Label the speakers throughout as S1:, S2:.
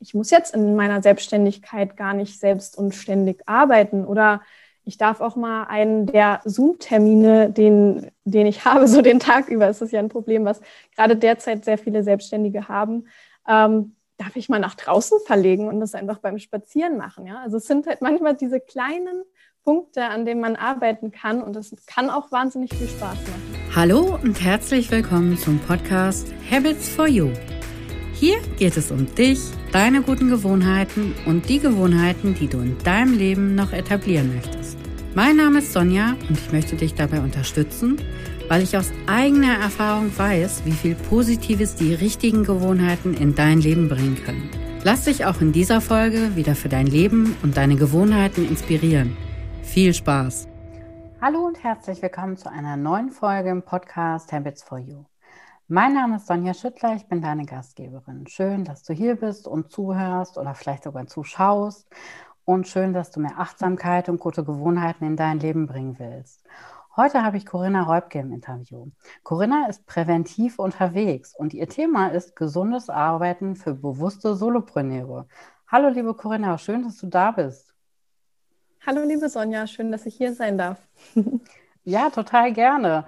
S1: ich muss jetzt in meiner Selbstständigkeit gar nicht selbst und ständig arbeiten oder ich darf auch mal einen der Zoom-Termine, den, den ich habe, so den Tag über, ist das ja ein Problem, was gerade derzeit sehr viele Selbstständige haben, ähm, darf ich mal nach draußen verlegen und das einfach beim Spazieren machen. Ja? Also es sind halt manchmal diese kleinen Punkte, an denen man arbeiten kann und das kann auch wahnsinnig viel Spaß machen.
S2: Hallo und herzlich willkommen zum Podcast Habits for You. Hier geht es um dich, deine guten Gewohnheiten und die Gewohnheiten, die du in deinem Leben noch etablieren möchtest. Mein Name ist Sonja und ich möchte dich dabei unterstützen, weil ich aus eigener Erfahrung weiß, wie viel Positives die richtigen Gewohnheiten in dein Leben bringen können. Lass dich auch in dieser Folge wieder für dein Leben und deine Gewohnheiten inspirieren. Viel Spaß!
S3: Hallo und herzlich willkommen zu einer neuen Folge im Podcast Habits for You. Mein Name ist Sonja Schüttler, ich bin deine Gastgeberin. Schön, dass du hier bist und zuhörst oder vielleicht sogar zuschaust. Und schön, dass du mehr Achtsamkeit und gute Gewohnheiten in dein Leben bringen willst. Heute habe ich Corinna Räubke im Interview. Corinna ist präventiv unterwegs und ihr Thema ist gesundes Arbeiten für bewusste Solopreneure. Hallo, liebe Corinna, schön, dass du da bist.
S1: Hallo, liebe Sonja, schön, dass ich hier sein darf.
S3: ja, total gerne.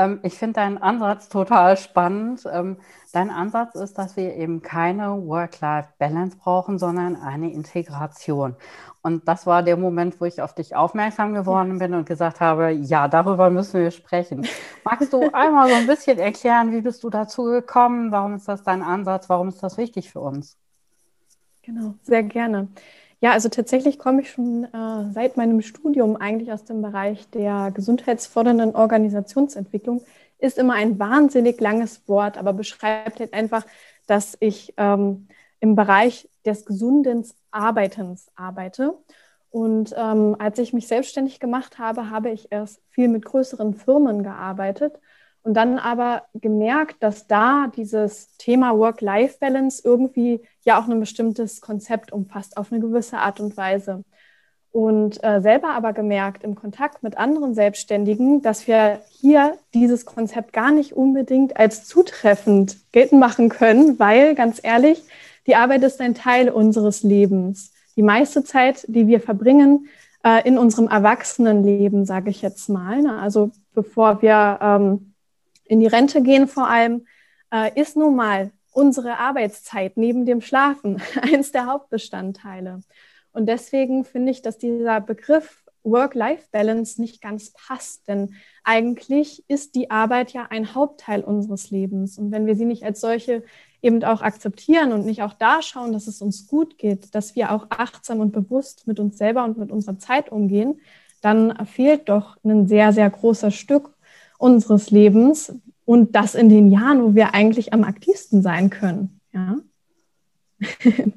S3: Ähm, ich finde deinen Ansatz total spannend. Ähm, dein Ansatz ist, dass wir eben keine Work-Life-Balance brauchen, sondern eine Integration. Und das war der Moment, wo ich auf dich aufmerksam geworden bin und gesagt habe, ja, darüber müssen wir sprechen. Magst du einmal so ein bisschen erklären, wie bist du dazu gekommen? Warum ist das dein Ansatz? Warum ist das wichtig für uns?
S1: Genau, sehr gerne. Ja, also tatsächlich komme ich schon äh, seit meinem Studium eigentlich aus dem Bereich der gesundheitsfördernden Organisationsentwicklung. Ist immer ein wahnsinnig langes Wort, aber beschreibt halt einfach, dass ich ähm, im Bereich des gesunden Arbeitens arbeite. Und ähm, als ich mich selbstständig gemacht habe, habe ich erst viel mit größeren Firmen gearbeitet und dann aber gemerkt, dass da dieses Thema Work-Life-Balance irgendwie ja auch ein bestimmtes Konzept umfasst, auf eine gewisse Art und Weise. Und äh, selber aber gemerkt im Kontakt mit anderen Selbstständigen, dass wir hier dieses Konzept gar nicht unbedingt als zutreffend geltend machen können, weil ganz ehrlich, die Arbeit ist ein Teil unseres Lebens. Die meiste Zeit, die wir verbringen äh, in unserem Erwachsenenleben, sage ich jetzt mal, ne? also bevor wir ähm, in die Rente gehen vor allem, äh, ist nun mal unsere Arbeitszeit neben dem Schlafen eins der Hauptbestandteile. Und deswegen finde ich, dass dieser Begriff Work-Life-Balance nicht ganz passt, denn eigentlich ist die Arbeit ja ein Hauptteil unseres Lebens. Und wenn wir sie nicht als solche eben auch akzeptieren und nicht auch da schauen, dass es uns gut geht, dass wir auch achtsam und bewusst mit uns selber und mit unserer Zeit umgehen, dann fehlt doch ein sehr, sehr großer Stück unseres Lebens und das in den Jahren, wo wir eigentlich am aktivsten sein können. Ja?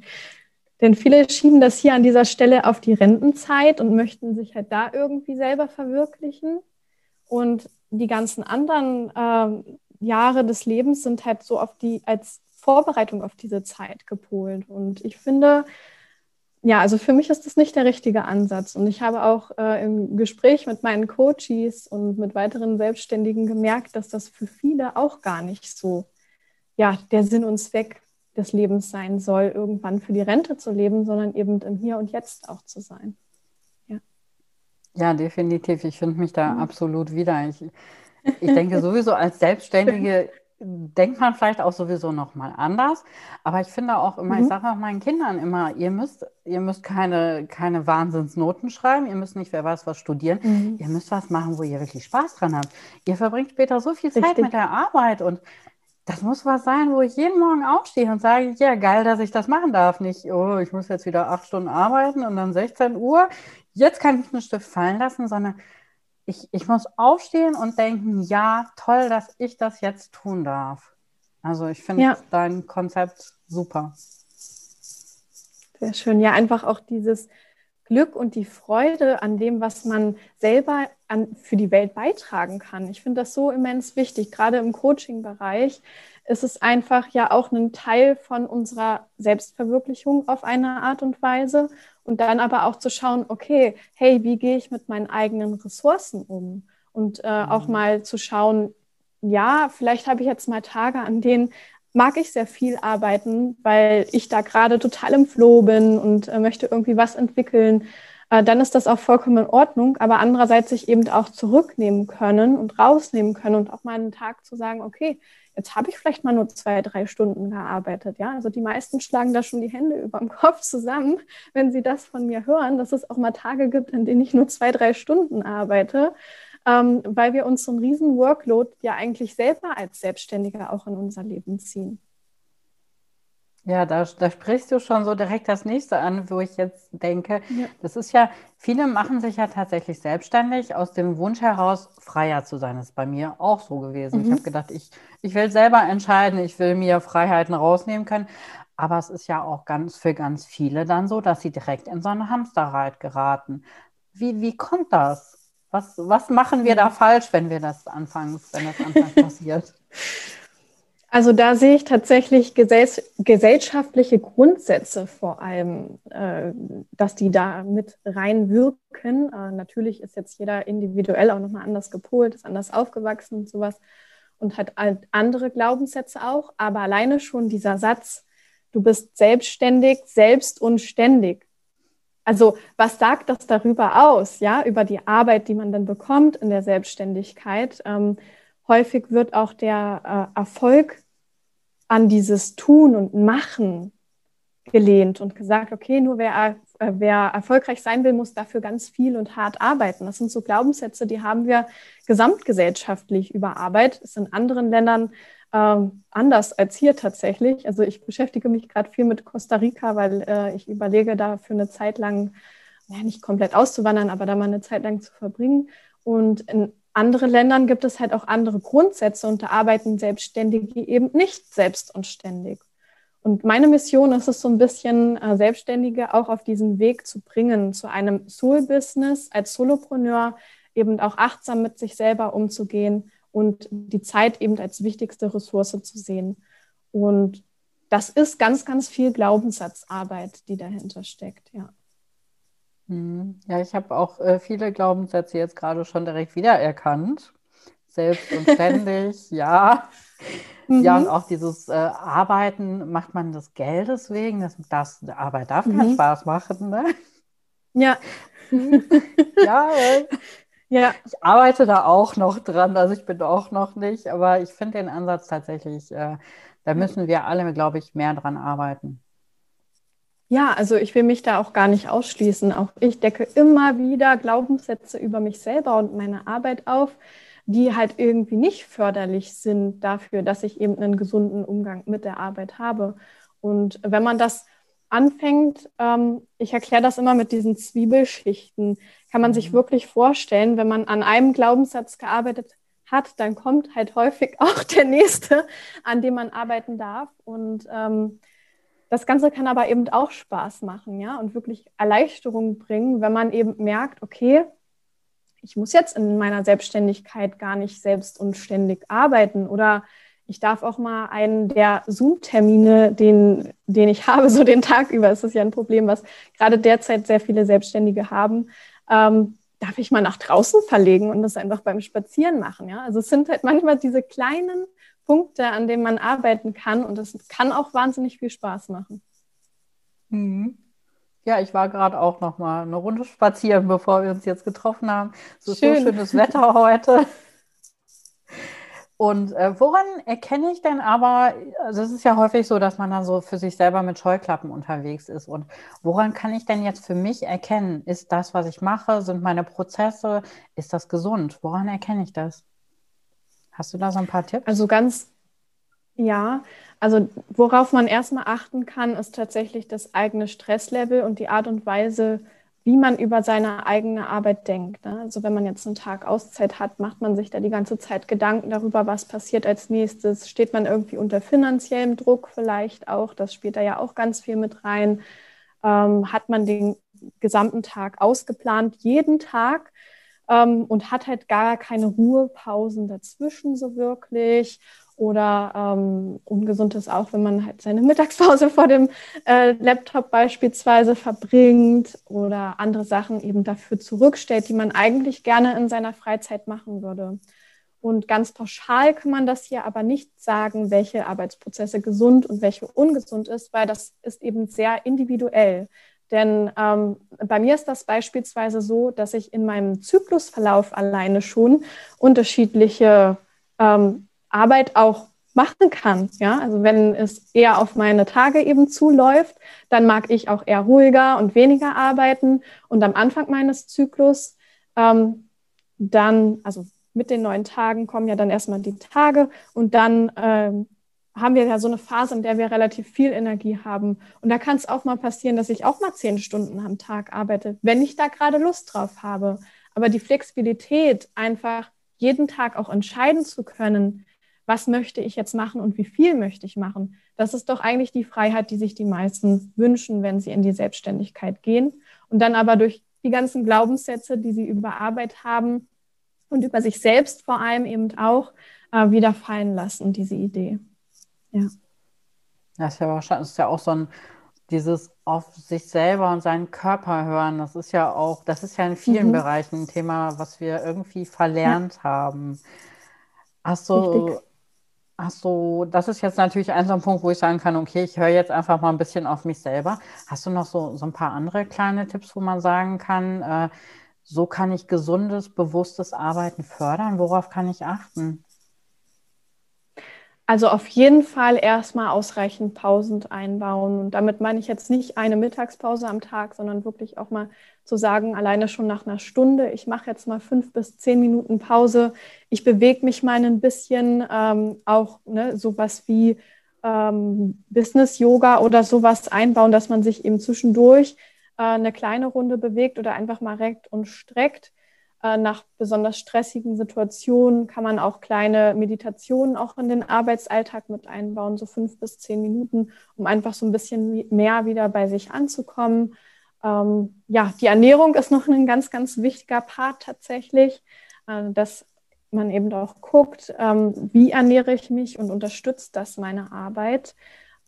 S1: Denn viele schieben das hier an dieser Stelle auf die Rentenzeit und möchten sich halt da irgendwie selber verwirklichen. Und die ganzen anderen äh, Jahre des Lebens sind halt so auf die, als Vorbereitung auf diese Zeit gepolt. Und ich finde, ja, also für mich ist das nicht der richtige Ansatz. Und ich habe auch äh, im Gespräch mit meinen Coaches und mit weiteren Selbstständigen gemerkt, dass das für viele auch gar nicht so, ja, der Sinn und Zweck des Lebens sein soll, irgendwann für die Rente zu leben, sondern eben im Hier und Jetzt auch zu sein.
S3: Ja, ja definitiv. Ich finde mich da mhm. absolut wieder. Ich, ich denke sowieso als Selbstständige denkt man vielleicht auch sowieso noch mal anders. Aber ich finde auch immer, mhm. ich sage auch meinen Kindern immer, ihr müsst, ihr müsst keine, keine Wahnsinnsnoten schreiben, ihr müsst nicht wer weiß was studieren, mhm. ihr müsst was machen, wo ihr wirklich Spaß dran habt. Ihr verbringt später so viel Zeit Richtig. mit der Arbeit und das muss was sein, wo ich jeden Morgen aufstehe und sage, ja, geil, dass ich das machen darf. Nicht, oh, ich muss jetzt wieder acht Stunden arbeiten und dann 16 Uhr. Jetzt kann ich einen Stift fallen lassen, sondern ich, ich muss aufstehen und denken, ja, toll, dass ich das jetzt tun darf. Also ich finde ja. dein Konzept super.
S1: Sehr schön. Ja, einfach auch dieses Glück und die Freude an dem, was man selber an, für die Welt beitragen kann. Ich finde das so immens wichtig. Gerade im Coaching-Bereich ist es einfach ja auch ein Teil von unserer Selbstverwirklichung auf eine Art und Weise. Und dann aber auch zu schauen, okay, hey, wie gehe ich mit meinen eigenen Ressourcen um? Und äh, mhm. auch mal zu schauen, ja, vielleicht habe ich jetzt mal Tage, an denen mag ich sehr viel arbeiten, weil ich da gerade total im Flow bin und äh, möchte irgendwie was entwickeln, dann ist das auch vollkommen in Ordnung. Aber andererseits sich eben auch zurücknehmen können und rausnehmen können und auch mal einen Tag zu sagen, okay, jetzt habe ich vielleicht mal nur zwei, drei Stunden gearbeitet. Ja, also die meisten schlagen da schon die Hände über dem Kopf zusammen, wenn sie das von mir hören, dass es auch mal Tage gibt, in denen ich nur zwei, drei Stunden arbeite, ähm, weil wir uns so einen riesen Workload ja eigentlich selber als Selbstständiger auch in unser Leben ziehen.
S3: Ja, da, da sprichst du schon so direkt das nächste an, wo ich jetzt denke, ja. das ist ja, viele machen sich ja tatsächlich selbstständig aus dem Wunsch heraus, freier zu sein. Das ist bei mir auch so gewesen. Mhm. Ich habe gedacht, ich, ich will selber entscheiden, ich will mir Freiheiten rausnehmen können. Aber es ist ja auch ganz für ganz viele dann so, dass sie direkt in so eine Hamsterrad geraten. Wie, wie kommt das? Was, was machen wir da falsch, wenn wir das anfangs, wenn das anfangs passiert?
S1: Also da sehe ich tatsächlich gesell gesellschaftliche Grundsätze vor allem, äh, dass die da mit reinwirken. Äh, natürlich ist jetzt jeder individuell auch nochmal anders gepolt, ist anders aufgewachsen und sowas und hat andere Glaubenssätze auch. Aber alleine schon dieser Satz, du bist selbstständig, selbst und ständig. Also was sagt das darüber aus, ja, über die Arbeit, die man dann bekommt in der Selbstständigkeit? Häufig wird auch der äh, Erfolg an dieses Tun und Machen gelehnt und gesagt, okay, nur wer, äh, wer erfolgreich sein will, muss dafür ganz viel und hart arbeiten. Das sind so Glaubenssätze, die haben wir gesamtgesellschaftlich über Arbeit. Ist in anderen Ländern äh, anders als hier tatsächlich. Also ich beschäftige mich gerade viel mit Costa Rica, weil äh, ich überlege, da für eine Zeit lang, ja, nicht komplett auszuwandern, aber da mal eine Zeit lang zu verbringen. Und in anderen Ländern gibt es halt auch andere Grundsätze und da arbeiten Selbstständige eben nicht selbst und ständig. Und meine Mission ist es so ein bisschen, äh, Selbstständige auch auf diesen Weg zu bringen, zu einem Soul-Business als Solopreneur, eben auch achtsam mit sich selber umzugehen und die Zeit eben als wichtigste Ressource zu sehen. Und das ist ganz, ganz viel Glaubenssatzarbeit, die dahinter steckt, ja.
S3: Hm. Ja, ich habe auch äh, viele Glaubenssätze jetzt gerade schon direkt wiedererkannt. Selbst und ständig, ja. Mhm. Ja, und auch dieses äh, Arbeiten, macht man das Geldes wegen? Das, das Arbeit darf mhm. keinen Spaß machen, ne?
S1: Ja.
S3: ja, äh, ja, ich arbeite da auch noch dran. Also ich bin auch noch nicht, aber ich finde den Ansatz tatsächlich, äh, da müssen wir alle, glaube ich, mehr dran arbeiten.
S1: Ja, also ich will mich da auch gar nicht ausschließen. Auch ich decke immer wieder Glaubenssätze über mich selber und meine Arbeit auf, die halt irgendwie nicht förderlich sind dafür, dass ich eben einen gesunden Umgang mit der Arbeit habe. Und wenn man das anfängt, ähm, ich erkläre das immer mit diesen Zwiebelschichten, kann man sich mhm. wirklich vorstellen, wenn man an einem Glaubenssatz gearbeitet hat, dann kommt halt häufig auch der nächste, an dem man arbeiten darf. Und ähm, das Ganze kann aber eben auch Spaß machen, ja, und wirklich Erleichterung bringen, wenn man eben merkt, okay, ich muss jetzt in meiner Selbstständigkeit gar nicht selbst und ständig arbeiten oder ich darf auch mal einen der Zoom-Termine, den, den ich habe, so den Tag über, ist das ja ein Problem, was gerade derzeit sehr viele Selbstständige haben, ähm, darf ich mal nach draußen verlegen und das einfach beim Spazieren machen. Ja? Also es sind halt manchmal diese kleinen Punkte, an denen man arbeiten kann. Und das kann auch wahnsinnig viel Spaß machen.
S3: Mhm. Ja, ich war gerade auch noch mal eine Runde spazieren, bevor wir uns jetzt getroffen haben. Es ist Schön. so schönes Wetter heute. Und äh, woran erkenne ich denn aber, also es ist ja häufig so, dass man dann so für sich selber mit Scheuklappen unterwegs ist. Und woran kann ich denn jetzt für mich erkennen, ist das, was ich mache, sind meine Prozesse, ist das gesund? Woran erkenne ich das? Hast du da so ein paar Tipps?
S1: Also ganz, ja, also worauf man erstmal achten kann, ist tatsächlich das eigene Stresslevel und die Art und Weise, wie man über seine eigene Arbeit denkt. Ne? Also wenn man jetzt einen Tag Auszeit hat, macht man sich da die ganze Zeit Gedanken darüber, was passiert als nächstes. Steht man irgendwie unter finanziellem Druck vielleicht auch? Das spielt da ja auch ganz viel mit rein. Ähm, hat man den gesamten Tag ausgeplant, jeden Tag? Ähm, und hat halt gar keine Ruhepausen dazwischen so wirklich. Oder ähm, ungesund ist auch, wenn man halt seine Mittagspause vor dem äh, Laptop beispielsweise verbringt oder andere Sachen eben dafür zurückstellt, die man eigentlich gerne in seiner Freizeit machen würde. Und ganz pauschal kann man das hier aber nicht sagen, welche Arbeitsprozesse gesund und welche ungesund ist, weil das ist eben sehr individuell. Denn ähm, bei mir ist das beispielsweise so, dass ich in meinem Zyklusverlauf alleine schon unterschiedliche ähm, Arbeit auch machen kann. Ja, also wenn es eher auf meine Tage eben zuläuft, dann mag ich auch eher ruhiger und weniger arbeiten. Und am Anfang meines Zyklus ähm, dann, also mit den neun Tagen kommen ja dann erstmal die Tage und dann ähm, haben wir ja so eine Phase, in der wir relativ viel Energie haben. Und da kann es auch mal passieren, dass ich auch mal zehn Stunden am Tag arbeite, wenn ich da gerade Lust drauf habe. Aber die Flexibilität, einfach jeden Tag auch entscheiden zu können, was möchte ich jetzt machen und wie viel möchte ich machen, das ist doch eigentlich die Freiheit, die sich die meisten wünschen, wenn sie in die Selbstständigkeit gehen. Und dann aber durch die ganzen Glaubenssätze, die sie über Arbeit haben, und über sich selbst vor allem eben auch äh, wieder fallen lassen, diese Idee. Ja.
S3: Das ist ja wahrscheinlich ist ja auch so ein dieses auf sich selber und seinen Körper hören, das ist ja auch, das ist ja in vielen mhm. Bereichen ein Thema, was wir irgendwie verlernt ja. haben. Hast du, Richtig. hast du, das ist jetzt natürlich ein so ein Punkt, wo ich sagen kann, okay, ich höre jetzt einfach mal ein bisschen auf mich selber. Hast du noch so, so ein paar andere kleine Tipps, wo man sagen kann, äh, so kann ich gesundes, bewusstes Arbeiten fördern? Worauf kann ich achten?
S1: Also auf jeden Fall erstmal ausreichend Pausen einbauen. Und damit meine ich jetzt nicht eine Mittagspause am Tag, sondern wirklich auch mal zu sagen, alleine schon nach einer Stunde, ich mache jetzt mal fünf bis zehn Minuten Pause. Ich bewege mich mal ein bisschen, ähm, auch ne, sowas wie ähm, Business-Yoga oder sowas einbauen, dass man sich eben zwischendurch äh, eine kleine Runde bewegt oder einfach mal reckt und streckt. Äh, nach besonders stressigen Situationen kann man auch kleine Meditationen auch in den Arbeitsalltag mit einbauen, so fünf bis zehn Minuten, um einfach so ein bisschen mehr wieder bei sich anzukommen. Ähm, ja, die Ernährung ist noch ein ganz, ganz wichtiger Part tatsächlich, äh, dass man eben auch guckt, ähm, wie ernähre ich mich und unterstützt das meine Arbeit.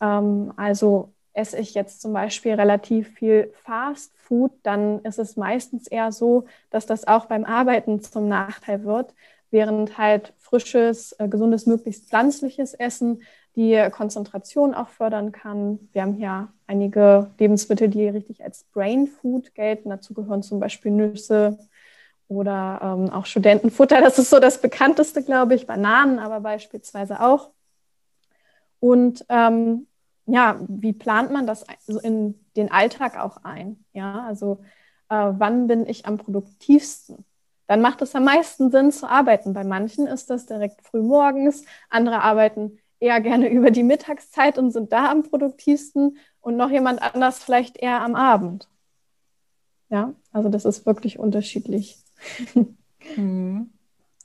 S1: Ähm, also esse ich jetzt zum Beispiel relativ viel Fast Food, dann ist es meistens eher so, dass das auch beim Arbeiten zum Nachteil wird, während halt frisches, äh, gesundes, möglichst pflanzliches Essen die Konzentration auch fördern kann. Wir haben hier einige Lebensmittel, die richtig als Brain Food gelten. Dazu gehören zum Beispiel Nüsse oder ähm, auch Studentenfutter. Das ist so das bekannteste, glaube ich. Bananen aber beispielsweise auch. Und ähm, ja, wie plant man das in den Alltag auch ein? Ja, also äh, wann bin ich am produktivsten? Dann macht es am meisten Sinn zu arbeiten. Bei manchen ist das direkt früh morgens, andere arbeiten eher gerne über die Mittagszeit und sind da am produktivsten und noch jemand anders vielleicht eher am Abend. Ja, also das ist wirklich unterschiedlich.
S3: Mhm.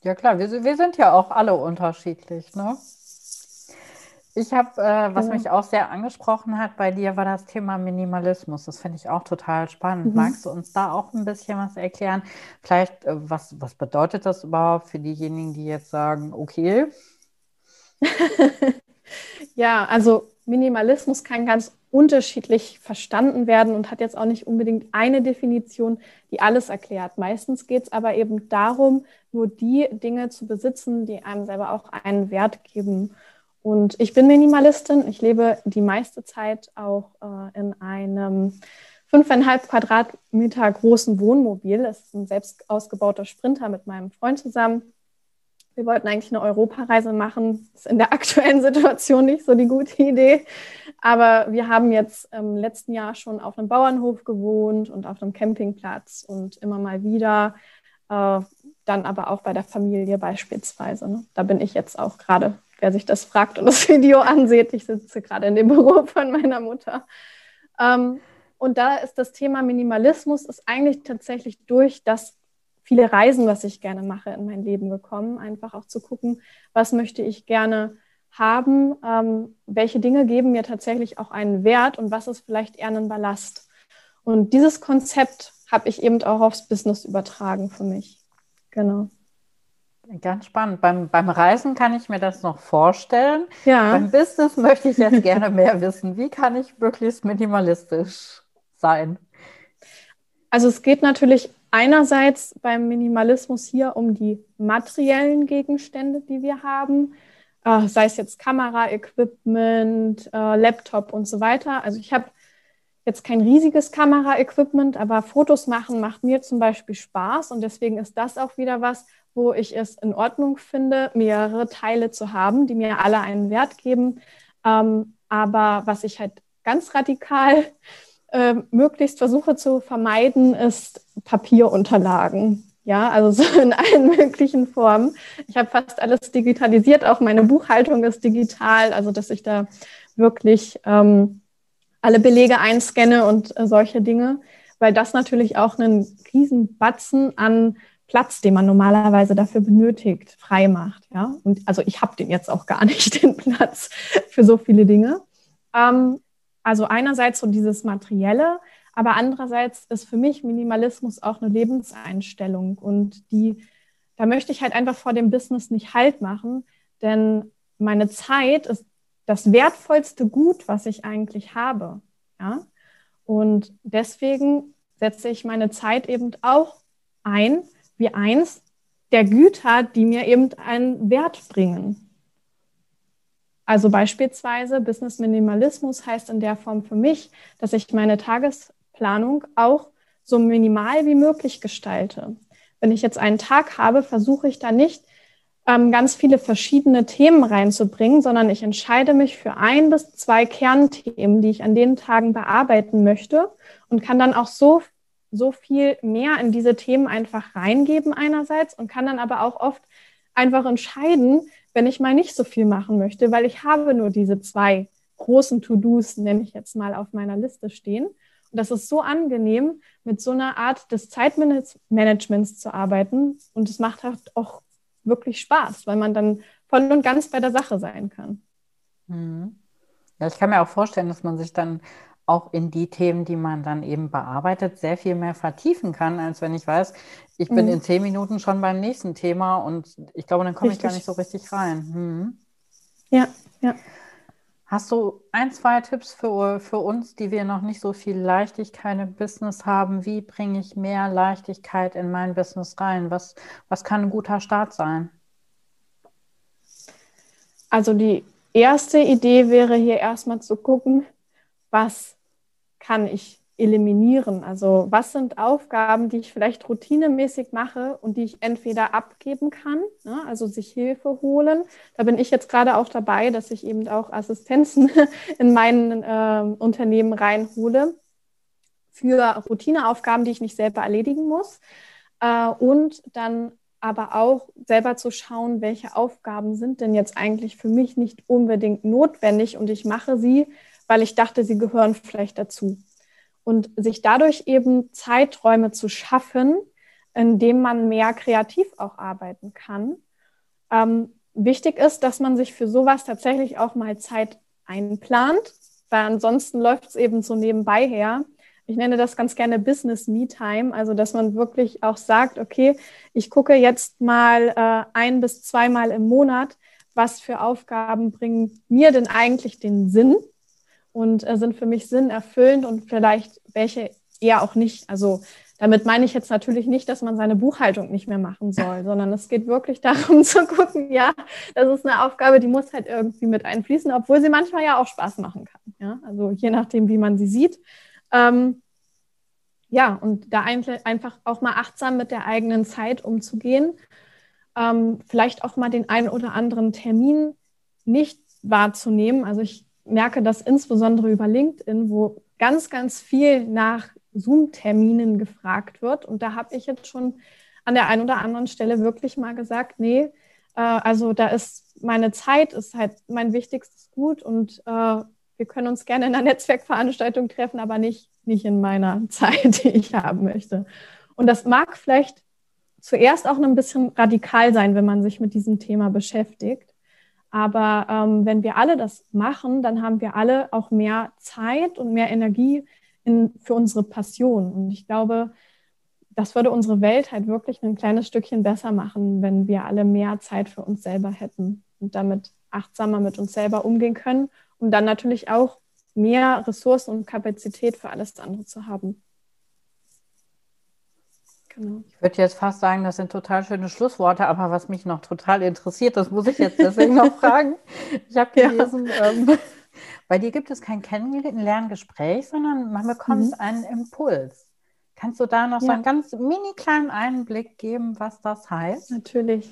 S3: Ja klar, wir, wir sind ja auch alle unterschiedlich, ne? Ich habe, äh, was genau. mich auch sehr angesprochen hat bei dir, war das Thema Minimalismus. Das finde ich auch total spannend. Mhm. Magst du uns da auch ein bisschen was erklären? Vielleicht, äh, was, was bedeutet das überhaupt für diejenigen, die jetzt sagen, okay?
S1: ja, also Minimalismus kann ganz unterschiedlich verstanden werden und hat jetzt auch nicht unbedingt eine Definition, die alles erklärt. Meistens geht es aber eben darum, nur die Dinge zu besitzen, die einem selber auch einen Wert geben. Und ich bin Minimalistin. Ich lebe die meiste Zeit auch äh, in einem fünfeinhalb Quadratmeter großen Wohnmobil. Es ist ein selbst ausgebauter Sprinter mit meinem Freund zusammen. Wir wollten eigentlich eine Europareise machen. Ist in der aktuellen Situation nicht so die gute Idee. Aber wir haben jetzt im letzten Jahr schon auf einem Bauernhof gewohnt und auf einem Campingplatz und immer mal wieder. Äh, dann aber auch bei der Familie beispielsweise. Ne? Da bin ich jetzt auch gerade wer sich das fragt und das Video ansieht. Ich sitze gerade in dem Büro von meiner Mutter. Ähm, und da ist das Thema Minimalismus ist eigentlich tatsächlich durch das viele Reisen, was ich gerne mache, in mein Leben gekommen. Einfach auch zu gucken, was möchte ich gerne haben, ähm, welche Dinge geben mir tatsächlich auch einen Wert und was ist vielleicht eher ein Ballast. Und dieses Konzept habe ich eben auch aufs Business übertragen für mich. Genau.
S3: Ganz spannend. Beim, beim Reisen kann ich mir das noch vorstellen. Ja. Beim Business möchte ich jetzt gerne mehr wissen. Wie kann ich möglichst minimalistisch sein?
S1: Also es geht natürlich einerseits beim Minimalismus hier um die materiellen Gegenstände, die wir haben, äh, sei es jetzt Kameraequipment, äh, Laptop und so weiter. Also ich habe jetzt kein riesiges Kameraequipment, aber Fotos machen macht mir zum Beispiel Spaß und deswegen ist das auch wieder was, wo ich es in Ordnung finde, mehrere Teile zu haben, die mir alle einen Wert geben. Ähm, aber was ich halt ganz radikal äh, möglichst versuche zu vermeiden, ist Papierunterlagen. Ja, also so in allen möglichen Formen. Ich habe fast alles digitalisiert, auch meine Buchhaltung ist digital, also dass ich da wirklich ähm, alle Belege einscanne und äh, solche Dinge, weil das natürlich auch einen riesen Batzen an Platz, den man normalerweise dafür benötigt, frei macht. Ja? Und also ich habe den jetzt auch gar nicht, den Platz für so viele Dinge. Ähm, also einerseits so dieses Materielle, aber andererseits ist für mich Minimalismus auch eine Lebenseinstellung und die, da möchte ich halt einfach vor dem Business nicht Halt machen, denn meine Zeit ist das wertvollste Gut, was ich eigentlich habe. Ja? Und deswegen setze ich meine Zeit eben auch ein wie eins der Güter, die mir eben einen Wert bringen. Also beispielsweise Business Minimalismus heißt in der Form für mich, dass ich meine Tagesplanung auch so minimal wie möglich gestalte. Wenn ich jetzt einen Tag habe, versuche ich da nicht ähm, ganz viele verschiedene Themen reinzubringen, sondern ich entscheide mich für ein bis zwei Kernthemen, die ich an den Tagen bearbeiten möchte und kann dann auch so so viel mehr in diese Themen einfach reingeben einerseits und kann dann aber auch oft einfach entscheiden, wenn ich mal nicht so viel machen möchte, weil ich habe nur diese zwei großen To-Dos, nenne ich jetzt mal, auf meiner Liste stehen. Und das ist so angenehm, mit so einer Art des Zeitmanagements zu arbeiten. Und es macht halt auch wirklich Spaß, weil man dann voll und ganz bei der Sache sein kann.
S3: Mhm. Ja, ich kann mir auch vorstellen, dass man sich dann auch in die Themen, die man dann eben bearbeitet, sehr viel mehr vertiefen kann, als wenn ich weiß, ich bin mhm. in zehn Minuten schon beim nächsten Thema und ich glaube, dann komme ich gar nicht so richtig rein. Mhm.
S1: Ja, ja.
S3: Hast du ein, zwei Tipps für, für uns, die wir noch nicht so viel Leichtigkeit im Business haben? Wie bringe ich mehr Leichtigkeit in mein Business rein? Was, was kann ein guter Start sein?
S1: Also die erste Idee wäre hier erstmal zu gucken, was kann ich eliminieren? Also was sind Aufgaben, die ich vielleicht routinemäßig mache und die ich entweder abgeben kann, ne? also sich Hilfe holen. Da bin ich jetzt gerade auch dabei, dass ich eben auch Assistenzen in meinen äh, Unternehmen reinhole für Routineaufgaben, die ich nicht selber erledigen muss. Äh, und dann aber auch selber zu schauen, welche Aufgaben sind denn jetzt eigentlich für mich nicht unbedingt notwendig und ich mache sie, weil ich dachte, sie gehören vielleicht dazu. Und sich dadurch eben Zeiträume zu schaffen, in denen man mehr kreativ auch arbeiten kann. Ähm, wichtig ist, dass man sich für sowas tatsächlich auch mal Zeit einplant, weil ansonsten läuft es eben so nebenbei her. Ich nenne das ganz gerne Business Me Time, also dass man wirklich auch sagt, okay, ich gucke jetzt mal äh, ein bis zweimal im Monat, was für Aufgaben bringen mir denn eigentlich den Sinn und äh, sind für mich sinnerfüllend und vielleicht welche eher auch nicht. Also damit meine ich jetzt natürlich nicht, dass man seine Buchhaltung nicht mehr machen soll, sondern es geht wirklich darum zu gucken, ja, das ist eine Aufgabe, die muss halt irgendwie mit einfließen, obwohl sie manchmal ja auch Spaß machen kann. Ja, also je nachdem, wie man sie sieht. Ähm, ja, und da einfach auch mal achtsam mit der eigenen Zeit umzugehen. Ähm, vielleicht auch mal den einen oder anderen Termin nicht wahrzunehmen. Also ich merke das insbesondere über LinkedIn, wo ganz, ganz viel nach Zoom-Terminen gefragt wird. Und da habe ich jetzt schon an der einen oder anderen Stelle wirklich mal gesagt, nee, äh, also da ist meine Zeit, ist halt mein wichtigstes Gut und äh, wir können uns gerne in einer Netzwerkveranstaltung treffen, aber nicht, nicht in meiner Zeit, die ich haben möchte. Und das mag vielleicht zuerst auch ein bisschen radikal sein, wenn man sich mit diesem Thema beschäftigt. Aber ähm, wenn wir alle das machen, dann haben wir alle auch mehr Zeit und mehr Energie in, für unsere Passion. Und ich glaube, das würde unsere Welt halt wirklich ein kleines Stückchen besser machen, wenn wir alle mehr Zeit für uns selber hätten und damit achtsamer mit uns selber umgehen können, um dann natürlich auch mehr Ressourcen und Kapazität für alles andere zu haben.
S3: Genau. Ich würde jetzt fast sagen, das sind total schöne Schlussworte, aber was mich noch total interessiert, das muss ich jetzt deswegen noch fragen. Ich habe gelesen, ja. ähm, bei dir gibt es kein Kennenlerngespräch, sondern man bekommt mhm. einen Impuls. Kannst du da noch ja. so einen ganz mini kleinen Einblick geben, was das heißt?
S1: Natürlich.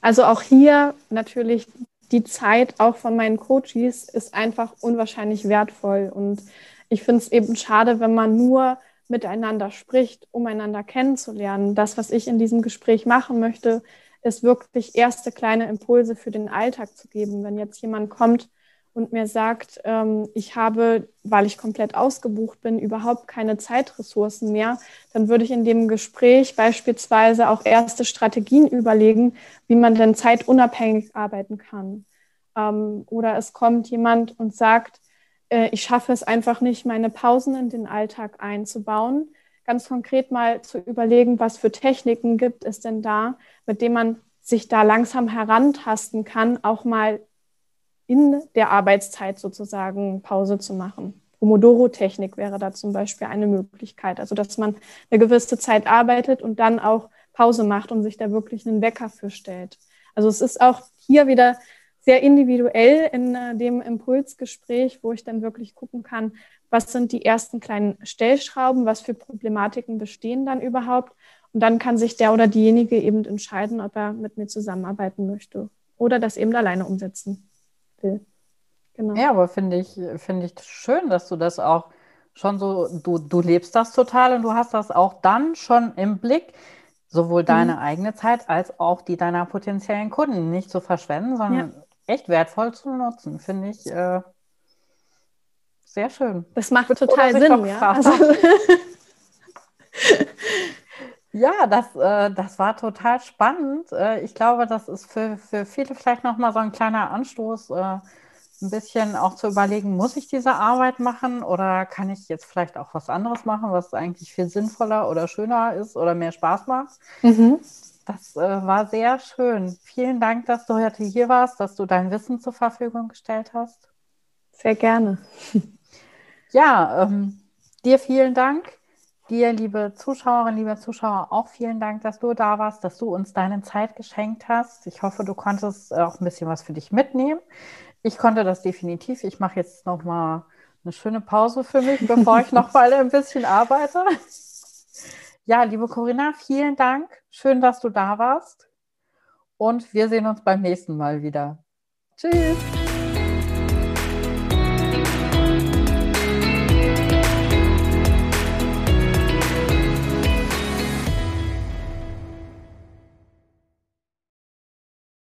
S1: Also auch hier natürlich die Zeit auch von meinen Coaches ist einfach unwahrscheinlich wertvoll. Und ich finde es eben schade, wenn man nur miteinander spricht, um einander kennenzulernen. Das, was ich in diesem Gespräch machen möchte, ist wirklich erste kleine Impulse für den Alltag zu geben. Wenn jetzt jemand kommt und mir sagt, ähm, ich habe, weil ich komplett ausgebucht bin, überhaupt keine Zeitressourcen mehr, dann würde ich in dem Gespräch beispielsweise auch erste Strategien überlegen, wie man denn zeitunabhängig arbeiten kann. Ähm, oder es kommt jemand und sagt, äh, ich schaffe es einfach nicht, meine Pausen in den Alltag einzubauen. Ganz konkret mal zu überlegen, was für Techniken gibt es denn da, mit denen man sich da langsam herantasten kann, auch mal in der Arbeitszeit sozusagen Pause zu machen. Pomodoro-Technik wäre da zum Beispiel eine Möglichkeit. Also, dass man eine gewisse Zeit arbeitet und dann auch Pause macht und sich da wirklich einen Wecker für stellt. Also, es ist auch hier wieder sehr individuell in äh, dem Impulsgespräch, wo ich dann wirklich gucken kann, was sind die ersten kleinen Stellschrauben, was für Problematiken bestehen dann überhaupt. Und dann kann sich der oder diejenige eben entscheiden, ob er mit mir zusammenarbeiten möchte oder das eben alleine umsetzen will.
S3: Genau. Ja, aber finde ich, finde ich schön, dass du das auch schon so, du, du lebst das total und du hast das auch dann schon im Blick, sowohl deine mhm. eigene Zeit als auch die deiner potenziellen Kunden nicht zu verschwenden, sondern ja echt wertvoll zu nutzen, finde ich äh, sehr schön.
S1: Das macht total Sinn, ja. Also
S3: ja, das, äh, das war total spannend. Äh, ich glaube, das ist für, für viele vielleicht nochmal so ein kleiner Anstoß, äh, ein bisschen auch zu überlegen, muss ich diese Arbeit machen oder kann ich jetzt vielleicht auch was anderes machen, was eigentlich viel sinnvoller oder schöner ist oder mehr Spaß macht. Mhm. Das äh, war sehr schön. Vielen Dank, dass du heute hier warst, dass du dein Wissen zur Verfügung gestellt hast.
S1: Sehr gerne.
S3: Ja, ähm, dir vielen Dank. Dir, liebe Zuschauerinnen, liebe Zuschauer, auch vielen Dank, dass du da warst, dass du uns deine Zeit geschenkt hast. Ich hoffe, du konntest auch ein bisschen was für dich mitnehmen. Ich konnte das definitiv. Ich mache jetzt noch mal eine schöne Pause für mich, bevor ich noch mal ein bisschen arbeite. Ja, liebe Corinna, vielen Dank. Schön, dass du da warst. Und wir sehen uns beim nächsten Mal wieder. Tschüss.